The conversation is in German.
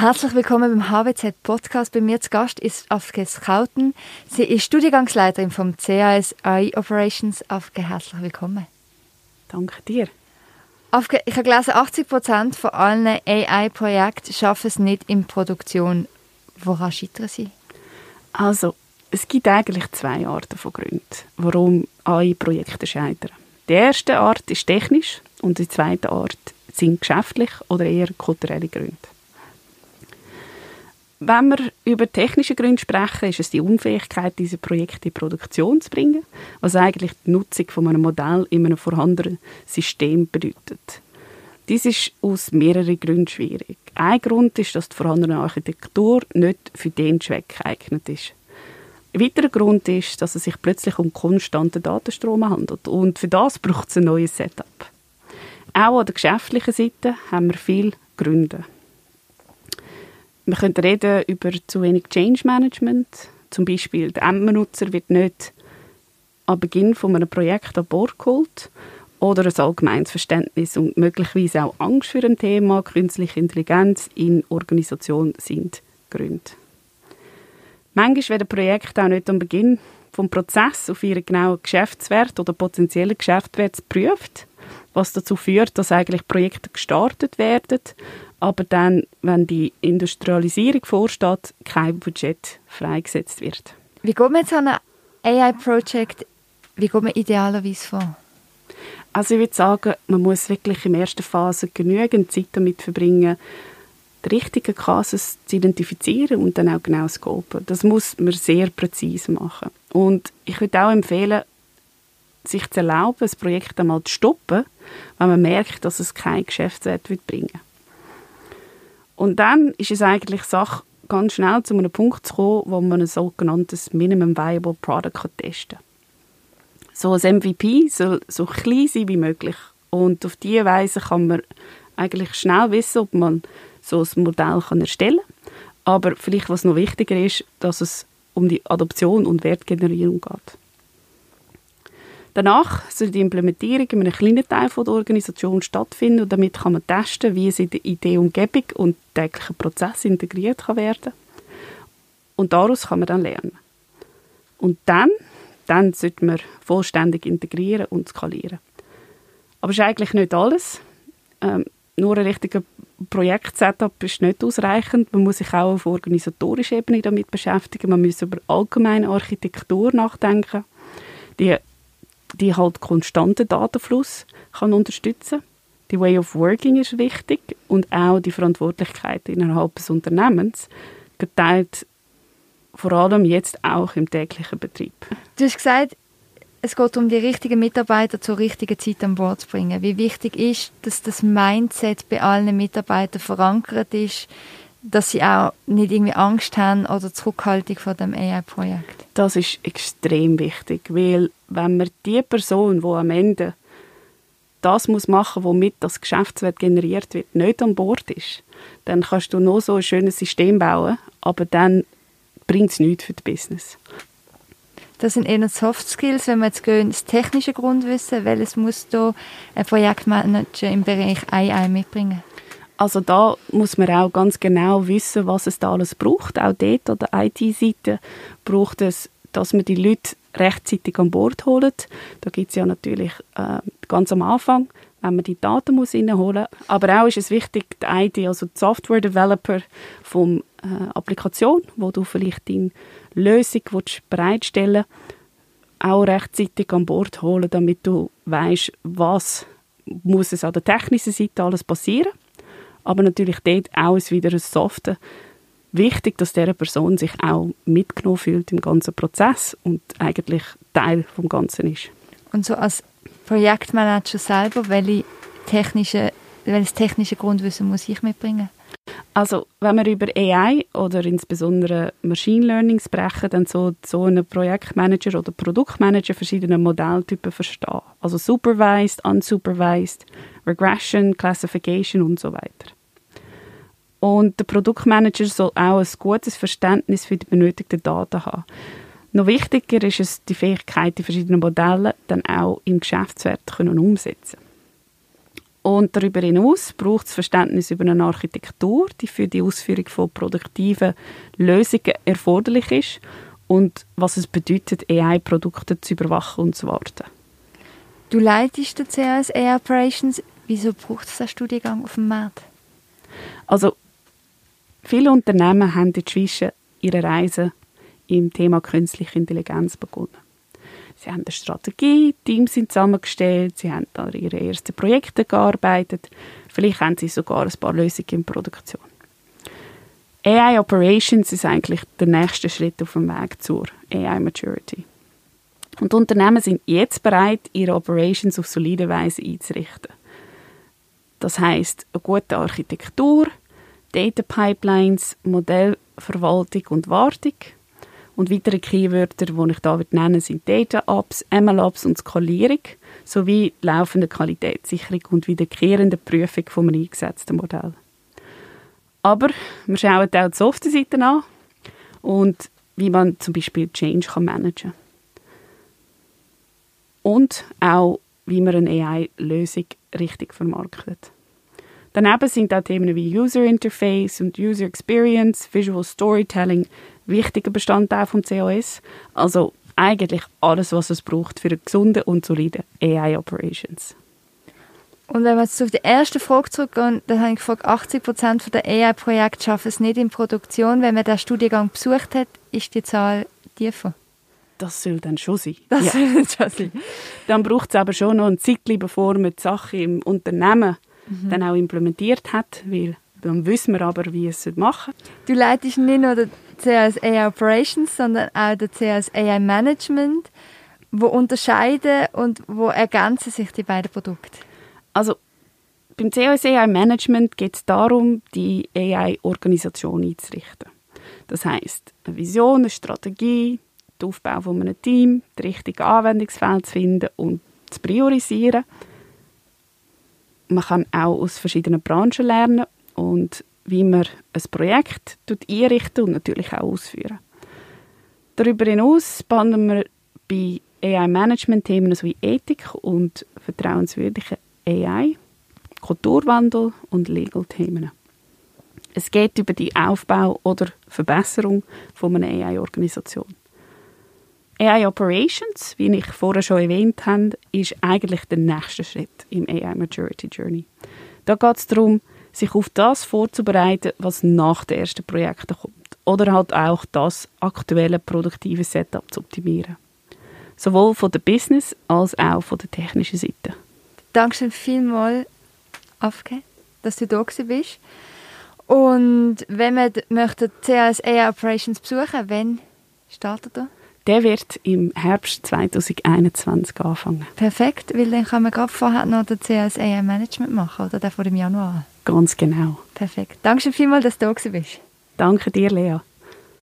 Herzlich willkommen beim HWZ Podcast. Bei mir zu Gast ist Afke Skauten. Sie ist Studiengangsleiterin vom CAS AI Operations. Afke, herzlich willkommen. Danke dir. Afke, ich habe gelesen, 80 Prozent von allen AI-Projekten schaffen es nicht in Produktion. Woran scheitern sie? Also, es gibt eigentlich zwei Arten von Gründen, warum AI-Projekte scheitern. Die erste Art ist technisch und die zweite Art sind geschäftlich oder eher kulturelle Gründe. Wenn wir über technische Gründe sprechen, ist es die Unfähigkeit, diese Projekte in Produktion zu bringen, was eigentlich die Nutzung von einem Modell in einem vorhandenen System bedeutet. Dies ist aus mehreren Gründen schwierig. Ein Grund ist, dass die vorhandene Architektur nicht für den Zweck geeignet ist. Ein weiterer Grund ist, dass es sich plötzlich um konstanten Datenstrom handelt und für das braucht es ein neues Setup. Auch an der geschäftlichen Seite haben wir viele Gründe. Wir können reden über zu wenig Change Management. Zum Beispiel der Endbenutzer wird nicht am Beginn von einem Projekt an Bord geholt oder ein allgemeines Verständnis und möglicherweise auch Angst für ein Thema, künstliche Intelligenz in Organisation sind Gründe. Manchmal werden Projekte auch nicht am Beginn vom Prozess auf ihren genauen Geschäftswert oder potenziellen Geschäftswert geprüft, was dazu führt, dass eigentlich Projekte gestartet werden aber dann, wenn die Industrialisierung vorsteht, kein Budget freigesetzt wird. Wie geht man jetzt an ein AI-Projekt, wie geht man idealerweise vor? Also ich würde sagen, man muss wirklich in der ersten Phase genügend Zeit damit verbringen, die richtigen Cases zu identifizieren und dann auch genau zu scopen. Das muss man sehr präzise machen. Und ich würde auch empfehlen, sich zu erlauben, das Projekt einmal zu stoppen, wenn man merkt, dass es kein Geschäftswert bringen wird. Und dann ist es eigentlich Sache, ganz schnell zu einem Punkt zu kommen, wo man ein sogenanntes Minimum Viable Product testen kann. So ein MVP soll so klein sein wie möglich. Und auf diese Weise kann man eigentlich schnell wissen, ob man so ein Modell kann erstellen kann. Aber vielleicht, was noch wichtiger ist, dass es um die Adoption und Wertgenerierung geht. Danach soll die Implementierung in einem kleinen Teil der Organisation stattfinden und damit kann man testen, wie sie in die Umgebung und täglichen Prozess integriert kann werden Und daraus kann man dann lernen. Und dann, dann sollte man vollständig integrieren und skalieren. Aber es ist eigentlich nicht alles. Ähm, nur ein richtiger Projektsetup ist nicht ausreichend. Man muss sich auch auf organisatorischer Ebene damit beschäftigen. Man muss über allgemeine Architektur nachdenken. Die die halt konstanten Datenfluss kann unterstützen. Die Way of Working ist wichtig und auch die Verantwortlichkeit innerhalb des Unternehmens geteilt vor allem jetzt auch im täglichen Betrieb. Du hast gesagt, es geht um die richtigen Mitarbeiter zur richtigen Zeit an Bord zu bringen. Wie wichtig ist, dass das Mindset bei allen Mitarbeitern verankert ist, dass sie auch nicht irgendwie Angst haben oder Zurückhaltung vor dem AI-Projekt? Das ist extrem wichtig, weil wenn man die Person, die am Ende das muss machen, womit das Geschäftswert generiert wird, nicht an Bord ist, dann kannst du noch so ein schönes System bauen, aber dann bringt es nichts für das Business. Das sind eher Soft Skills, wenn wir jetzt gehen, das technische Grundwissen, welches muss da ein Projektmanager im Bereich AI mitbringen? Also da muss man auch ganz genau wissen, was es da alles braucht. Auch dort an der IT-Seite braucht es, dass man die Leute rechtzeitig an Bord holt. Da gibt es ja natürlich äh, ganz am Anfang, wenn man die Daten muss reinholen muss. Aber auch ist es wichtig, die IT, also die Software-Developer von äh, Applikation, wo du vielleicht deine Lösung willst bereitstellen auch rechtzeitig an Bord holen, damit du weißt, was muss es an der technischen Seite alles passieren aber natürlich dort auch wieder ein Softe. Wichtig, dass diese Person sich auch mitgenommen fühlt im ganzen Prozess und eigentlich Teil vom Ganzen ist. Und so als Projektmanager selber, welche technische, welches technische Grundwissen muss ich mitbringen? Also, wenn wir über AI oder insbesondere Machine Learning sprechen, dann so, so ein Projektmanager oder Produktmanager verschiedene Modelltypen verstehen. Also supervised, unsupervised, Regression, Classification und so weiter. Und der Produktmanager soll auch ein gutes Verständnis für die benötigten Daten haben. Noch wichtiger ist es, die Fähigkeit, die verschiedenen Modelle dann auch im Geschäftswert können umsetzen Und darüber hinaus braucht es Verständnis über eine Architektur, die für die Ausführung von produktiven Lösungen erforderlich ist und was es bedeutet, AI-Produkte zu überwachen und zu warten. Du leitest den CAS AI Operations. Wieso braucht es einen Studiengang auf dem Markt? Also, viele Unternehmen haben inzwischen ihre Reise im Thema künstliche Intelligenz begonnen. Sie haben eine Strategie, Teams sind zusammengestellt, sie haben an ihre ersten Projekte gearbeitet, vielleicht haben sie sogar ein paar Lösungen in Produktion. AI Operations ist eigentlich der nächste Schritt auf dem Weg zur AI Maturity. Und Unternehmen sind jetzt bereit, ihre Operations auf solide Weise einzurichten. Das heißt, eine gute Architektur, Data Pipelines, Modellverwaltung und Wartung, und weitere Keywörter, die ich hier nennen sind Data Apps, ML Apps und Skalierung sowie laufende Qualitätssicherung und wiederkehrende Prüfung vom eingesetzten Modell. Aber wir schauen auch die Software-Seite an und wie man zum Beispiel Change kann managen Und auch, wie man eine AI-Lösung richtig vermarktet. Daneben sind auch Themen wie User Interface und User Experience, Visual Storytelling wichtiger Bestandteil vom COS. Also eigentlich alles, was es braucht für eine gesunde und solide AI Operations. Und wenn wir jetzt auf die erste Frage zurückgehen, dann habe ich gefragt, 80 Prozent der AI-Projekte schaffen es nicht in Produktion. Wenn man den Studiengang besucht hat, ist die Zahl tiefer. Das soll dann schon sein. Das ja. soll schon sein. Dann braucht es aber schon noch ein Zeit, bevor man die Sache im Unternehmen mhm. dann auch implementiert hat, weil dann wissen wir aber, wie es machen Du leitest nicht nur den CAS AI Operations, sondern auch den CAS AI Management. Wo unterscheiden und wo ergänzen sich die beiden Produkte? Also beim CAS AI Management geht es darum, die AI-Organisation einzurichten. Das heißt, eine Vision, eine Strategie, den Aufbau von einem Team, das richtige Anwendungsfeld zu finden und zu priorisieren. Man kann auch aus verschiedenen Branchen lernen und wie man ein Projekt einrichten und natürlich auch ausführen. Darüber hinaus spannen wir bei AI-Management-Themen wie Ethik und vertrauenswürdige AI, Kulturwandel und Legal-Themen. Es geht über die Aufbau oder Verbesserung von einer AI-Organisation. AI Operations, wie ich vorher schon erwähnt habe, ist eigentlich der nächste Schritt im AI Maturity Journey. Da geht es darum, sich auf das vorzubereiten, was nach den ersten Projekten kommt. Oder halt auch das aktuelle produktive Setup zu optimieren. Sowohl von der Business- als auch von der technischen Seite. Dankeschön vielmals, Afke, dass du da bist. Und wenn man möchte CAS AI Operations besuchen, wann startet er? Der wird im Herbst 2021 anfangen. Perfekt, weil dann kann man gerade vorher noch den CAS AI Management machen, oder der vor dem Januar. Ganz genau. Perfekt. Danke vielmals, dass du da bist. Danke dir, Lea.